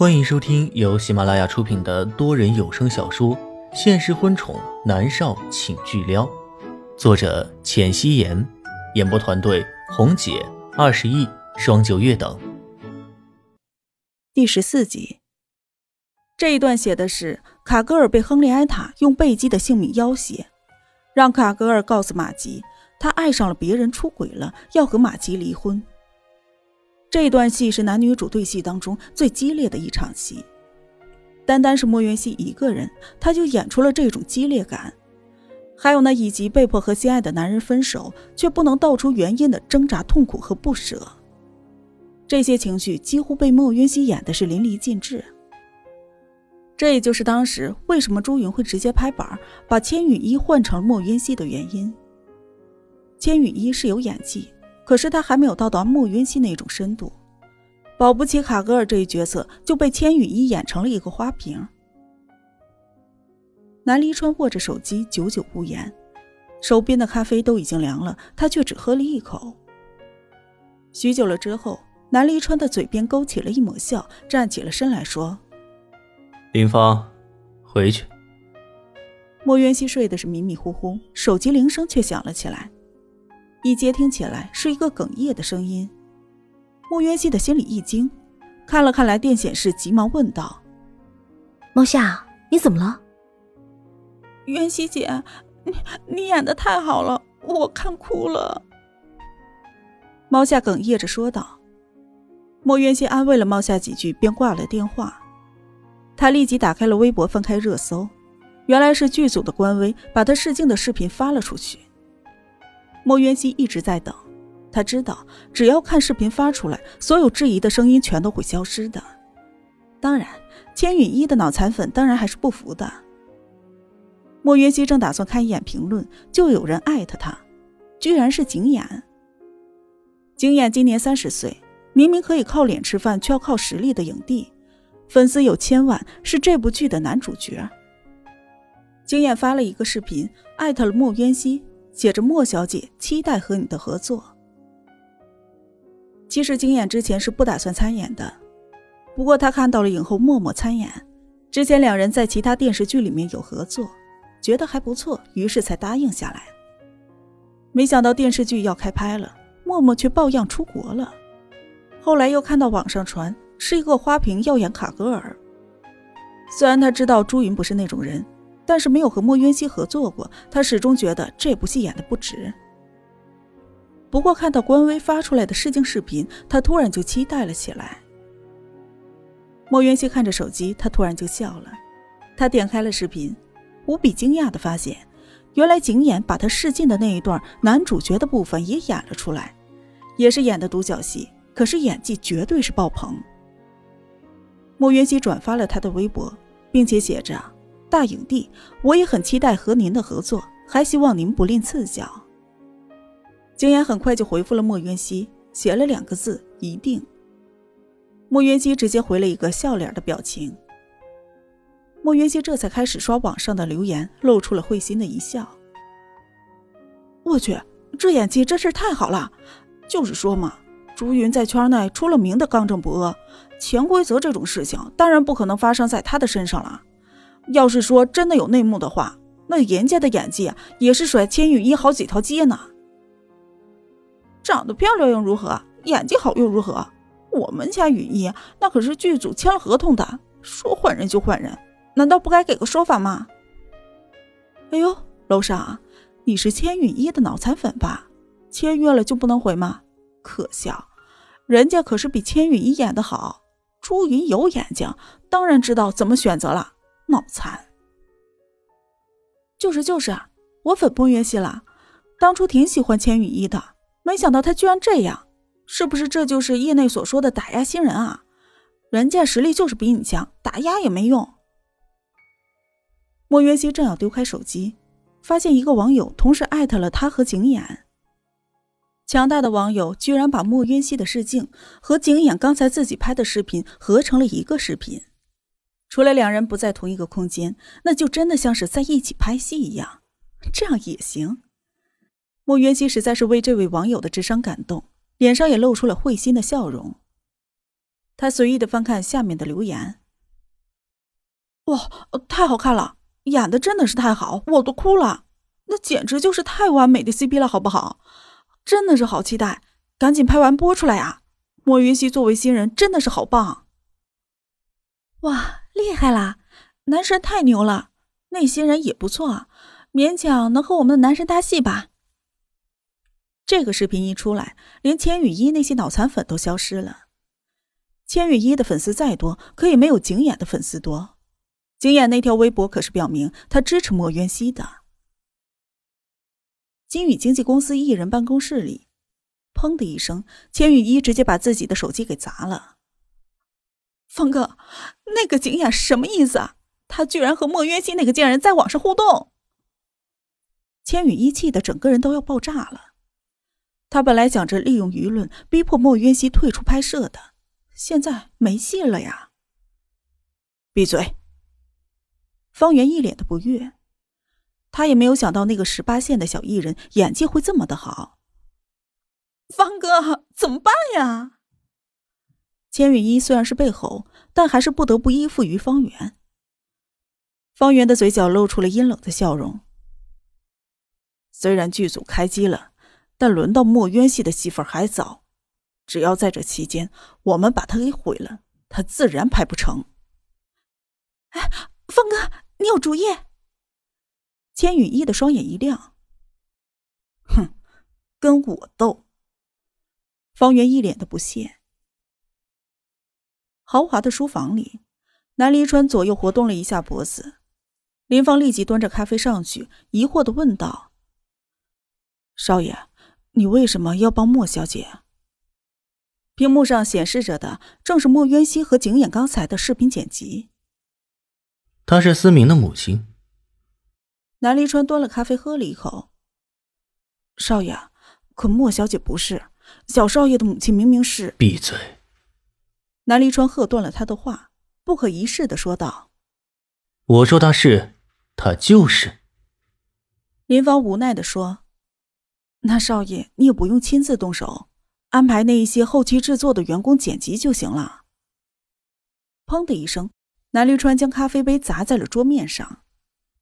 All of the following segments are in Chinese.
欢迎收听由喜马拉雅出品的多人有声小说《现实婚宠男少请巨撩》，作者：浅汐颜，演播团队：红姐、二十亿、双九月等。第十四集，这一段写的是卡格尔被亨利埃塔用贝基的性命要挟，让卡格尔告诉马吉，他爱上了别人，出轨了，要和马吉离婚。这段戏是男女主对戏当中最激烈的一场戏，单单是莫元熙一个人，他就演出了这种激烈感。还有那以及被迫和心爱的男人分手却不能道出原因的挣扎、痛苦和不舍，这些情绪几乎被莫元熙演的是淋漓尽致。这也就是当时为什么朱云会直接拍板把千羽衣换成莫渊熙的原因。千羽衣是有演技。可是他还没有到达莫云熙那种深度，保不齐卡格尔这一角色就被千羽一演成了一个花瓶。南离川握着手机，久久不言，手边的咖啡都已经凉了，他却只喝了一口。许久了之后，南离川的嘴边勾起了一抹笑，站起了身来说：“林芳，回去。”莫渊熙睡的是迷迷糊糊，手机铃声却响了起来。一接听起来是一个哽咽的声音，莫渊熙的心里一惊，看了看来电显示，急忙问道：“猫夏，你怎么了？”渊熙姐，你你演的太好了，我看哭了。猫夏哽咽着说道。莫渊熙安慰了猫夏几句，便挂了电话。他立即打开了微博，翻开热搜，原来是剧组的官微把他试镜的视频发了出去。莫渊熙一直在等，他知道只要看视频发出来，所有质疑的声音全都会消失的。当然，千羽一的脑残粉当然还是不服的。莫渊熙正打算看一眼评论，就有人艾特他，居然是景琰。景琰今年三十岁，明明可以靠脸吃饭，却要靠实力的影帝，粉丝有千万，是这部剧的男主角。景琰发了一个视频，艾特了莫渊熙。写着莫小姐期待和你的合作。其实金燕之前是不打算参演的，不过他看到了影后默默参演，之前两人在其他电视剧里面有合作，觉得还不错，于是才答应下来。没想到电视剧要开拍了，默默却抱恙出国了。后来又看到网上传是一个花瓶要演卡格尔，虽然他知道朱云不是那种人。但是没有和莫渊熙合作过，他始终觉得这部戏演的不值。不过看到官微发出来的试镜视频，他突然就期待了起来。莫渊熙看着手机，他突然就笑了。他点开了视频，无比惊讶的发现，原来景琰把他试镜的那一段男主角的部分也演了出来，也是演的独角戏，可是演技绝对是爆棚。莫渊熙转发了他的微博，并且写着。大影帝，我也很期待和您的合作，还希望您不吝赐教。景言很快就回复了莫渊熙，写了两个字：一定。莫渊熙直接回了一个笑脸的表情。莫渊熙这才开始刷网上的留言，露出了会心的一笑。我去，这演技真是太好了！就是说嘛，朱云在圈内出了名的刚正不阿，潜规则这种事情当然不可能发生在他的身上了。要是说真的有内幕的话，那严家的演技，也是甩千羽一好几条街呢。长得漂亮又如何？演技好又如何？我们家羽一那可是剧组签了合同的，说换人就换人，难道不该给个说法吗？哎呦，楼上，你是千羽一的脑残粉吧？签约了就不能回吗？可笑，人家可是比千羽一演的好。朱云有眼睛，当然知道怎么选择了。脑残，就是就是啊！我粉莫渊熙了，当初挺喜欢千羽一的，没想到他居然这样，是不是这就是业内所说的打压新人啊？人家实力就是比你强，打压也没用。莫渊熙正要丢开手机，发现一个网友同时艾特了他和景琰。强大的网友居然把莫渊熙的试镜和景琰刚才自己拍的视频合成了一个视频。除了两人不在同一个空间，那就真的像是在一起拍戏一样。这样也行。莫渊熙实在是为这位网友的智商感动，脸上也露出了会心的笑容。他随意的翻看下面的留言。哇，太好看了，演的真的是太好，我都哭了。那简直就是太完美的 CP 了，好不好？真的是好期待，赶紧拍完播出来啊！莫云熙作为新人真的是好棒。哇，厉害啦！男神太牛了，那些人也不错啊，勉强能和我们的男神搭戏吧。这个视频一出来，连千羽一那些脑残粉都消失了。千羽一的粉丝再多，可以没有景琰的粉丝多。景琰那条微博可是表明他支持莫渊熙的。金宇经纪公司艺人办公室里，砰的一声，千羽一直接把自己的手机给砸了。方哥，那个景雅什么意思啊？他居然和莫渊熙那个贱人在网上互动！千羽一气的整个人都要爆炸了。他本来想着利用舆论逼迫莫渊熙退出拍摄的，现在没戏了呀！闭嘴！方圆一脸的不悦，他也没有想到那个十八线的小艺人演技会这么的好。方哥，怎么办呀？千羽一虽然是被吼，但还是不得不依附于方圆。方圆的嘴角露出了阴冷的笑容。虽然剧组开机了，但轮到墨渊系的戏份还早。只要在这期间我们把他给毁了，他自然拍不成。哎，方哥，你有主意？千羽一的双眼一亮。哼，跟我斗！方圆一脸的不屑。豪华的书房里，南离川左右活动了一下脖子，林芳立即端着咖啡上去，疑惑的问道：“少爷，你为什么要帮莫小姐？”屏幕上显示着的正是莫渊熙和景琰刚才的视频剪辑。她是思明的母亲。南离川端了咖啡喝了一口。少爷，可莫小姐不是，小少爷的母亲明明是……闭嘴。南离川喝断了他的话，不可一世的说道：“我说他是，他就是。”林芳无奈的说：“那少爷，你也不用亲自动手，安排那一些后期制作的员工剪辑就行了。”砰的一声，南离川将咖啡杯砸在了桌面上，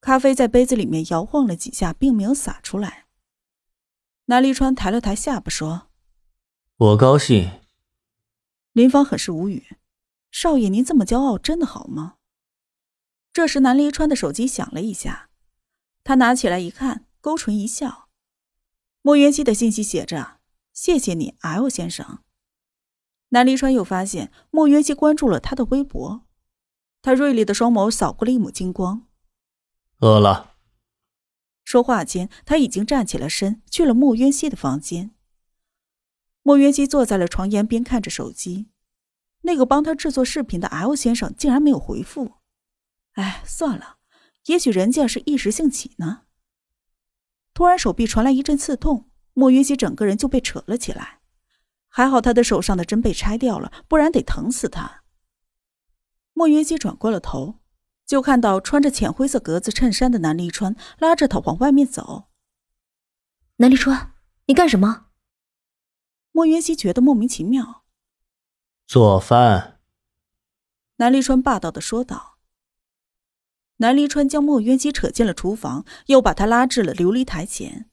咖啡在杯子里面摇晃了几下，并没有洒出来。南离川抬了抬下巴说：“我高兴。”林芳很是无语：“少爷，您这么骄傲，真的好吗？”这时，南离川的手机响了一下，他拿起来一看，勾唇一笑。莫元熙的信息写着：“谢谢你，L 先生。”南离川又发现莫元熙关注了他的微博，他锐利的双眸扫过了一抹金光。饿了。说话间，他已经站起了身，去了莫渊熙的房间。莫云熙坐在了床沿边，看着手机。那个帮他制作视频的 L 先生竟然没有回复。哎，算了，也许人家是一时兴起呢。突然，手臂传来一阵刺痛，莫云熙整个人就被扯了起来。还好他的手上的针被拆掉了，不然得疼死他。莫云熙转过了头，就看到穿着浅灰色格子衬衫的南立川拉着他往外面走。南立川，你干什么？莫云熙觉得莫名其妙。做饭。南离川霸道的说道。南离川将莫云熙扯进了厨房，又把他拉至了琉璃台前，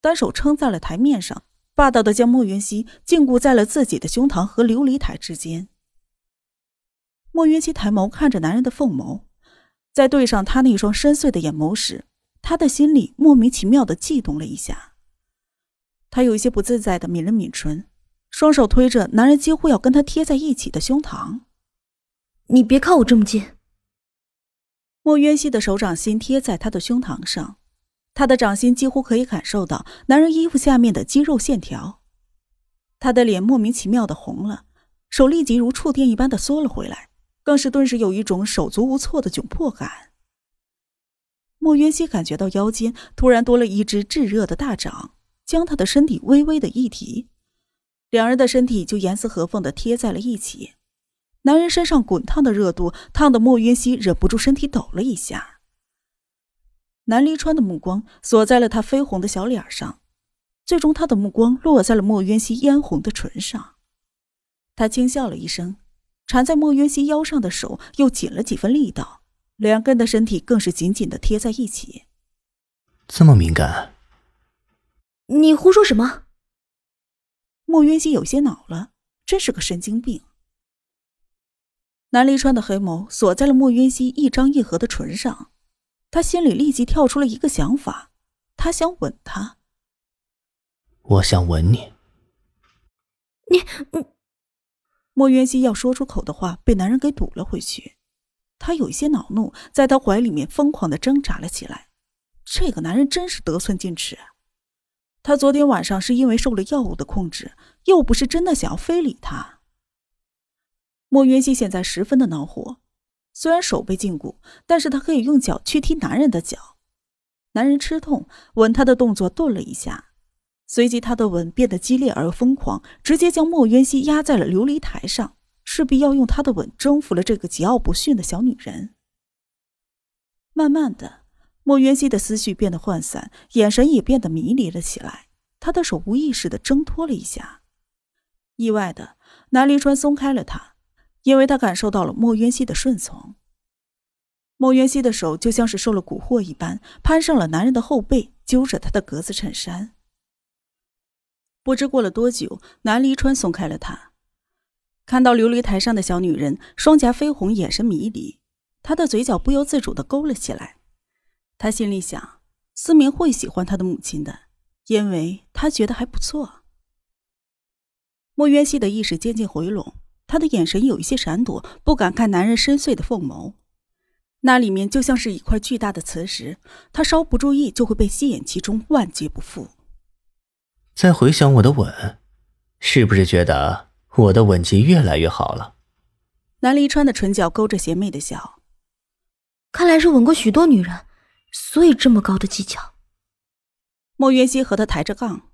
单手撑在了台面上，霸道的将莫云熙禁锢在了自己的胸膛和琉璃台之间。莫云熙抬眸看着男人的凤眸，在对上他那双深邃的眼眸时，他的心里莫名其妙的悸动了一下。他有一些不自在的抿了抿唇，双手推着男人几乎要跟他贴在一起的胸膛。你别靠我这么近。莫渊熙的手掌心贴在他的胸膛上，他的掌心几乎可以感受到男人衣服下面的肌肉线条。他的脸莫名其妙的红了，手立即如触电一般的缩了回来，更是顿时有一种手足无措的窘迫感。莫渊熙感觉到腰间突然多了一只炙热的大掌。将他的身体微微的一提，两人的身体就严丝合缝的贴在了一起。男人身上滚烫的热度，烫得莫云熙忍不住身体抖了一下。南离川的目光锁在了他绯红的小脸上，最终他的目光落在了莫云熙嫣红的唇上。他轻笑了一声，缠在莫渊熙腰上的手又紧了几分力道，两个人的身体更是紧紧的贴在一起。这么敏感？你胡说什么？莫渊熙有些恼了，真是个神经病。南离川的黑眸锁在了莫渊熙一张一合的唇上，他心里立即跳出了一个想法，他想吻她。我想吻你。你，你。莫渊熙要说出口的话被男人给堵了回去，他有一些恼怒，在他怀里面疯狂的挣扎了起来。这个男人真是得寸进尺。他昨天晚上是因为受了药物的控制，又不是真的想要非礼他。莫渊熙现在十分的恼火，虽然手被禁锢，但是他可以用脚去踢男人的脚。男人吃痛，吻他的动作顿了一下。随即，他的吻变得激烈而疯狂，直接将莫渊熙压在了琉璃台上，势必要用他的吻征服了这个桀骜不驯的小女人。慢慢的，莫渊熙的思绪变得涣散，眼神也变得迷离了起来。他的手无意识的挣脱了一下，意外的，南离川松开了他，因为他感受到了莫渊熙的顺从。莫渊熙的手就像是受了蛊惑一般，攀上了男人的后背，揪着他的格子衬衫。不知过了多久，南离川松开了他，看到琉璃台上的小女人，双颊绯红，眼神迷离，他的嘴角不由自主的勾了起来。他心里想，思明会喜欢他的母亲的，因为他觉得还不错。莫渊熙的意识渐渐回笼，他的眼神有一些闪躲，不敢看男人深邃的凤眸，那里面就像是一块巨大的磁石，他稍不注意就会被吸引其中，万劫不复。再回想我的吻，是不是觉得我的吻技越来越好了？南离川的唇角勾着邪魅的笑，看来是吻过许多女人，所以这么高的技巧。莫云熙和他抬着杠，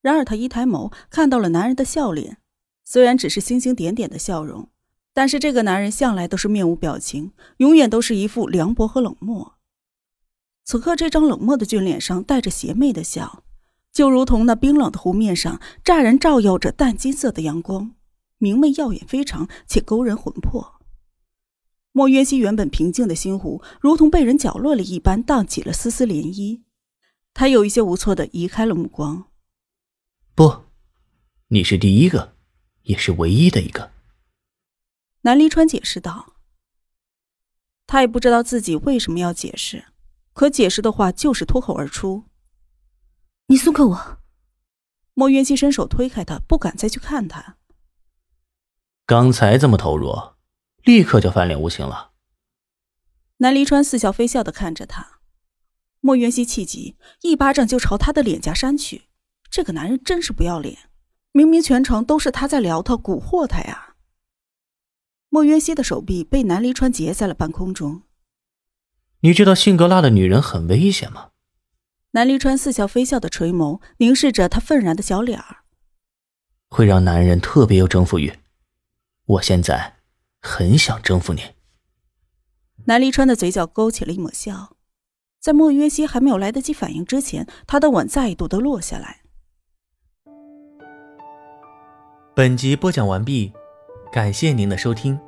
然而他一抬眸看到了男人的笑脸，虽然只是星星点点的笑容，但是这个男人向来都是面无表情，永远都是一副凉薄和冷漠。此刻这张冷漠的俊脸上带着邪魅的笑。就如同那冰冷的湖面上乍然照耀着淡金色的阳光，明媚耀眼非常，且勾人魂魄。莫渊熙原本平静的心湖，如同被人搅乱了一般，荡起了丝丝涟漪。他有一些无措的移开了目光。不，你是第一个，也是唯一的一个。南离川解释道。他也不知道自己为什么要解释，可解释的话就是脱口而出。你松开我！莫渊熙伸手推开他，不敢再去看他。刚才这么投入，立刻就翻脸无情了。南离川似笑非笑的看着他，莫渊熙气急，一巴掌就朝他的脸颊扇去。这个男人真是不要脸，明明全程都是他在撩他、蛊惑他呀！莫渊熙的手臂被南离川截在了半空中。你知道性格辣的女人很危险吗？南离川似笑非笑的垂眸凝视着他愤然的小脸儿，会让男人特别有征服欲。我现在很想征服你。南离川的嘴角勾起了一抹笑，在莫约西还没有来得及反应之前，他的吻再度的落下来。本集播讲完毕，感谢您的收听。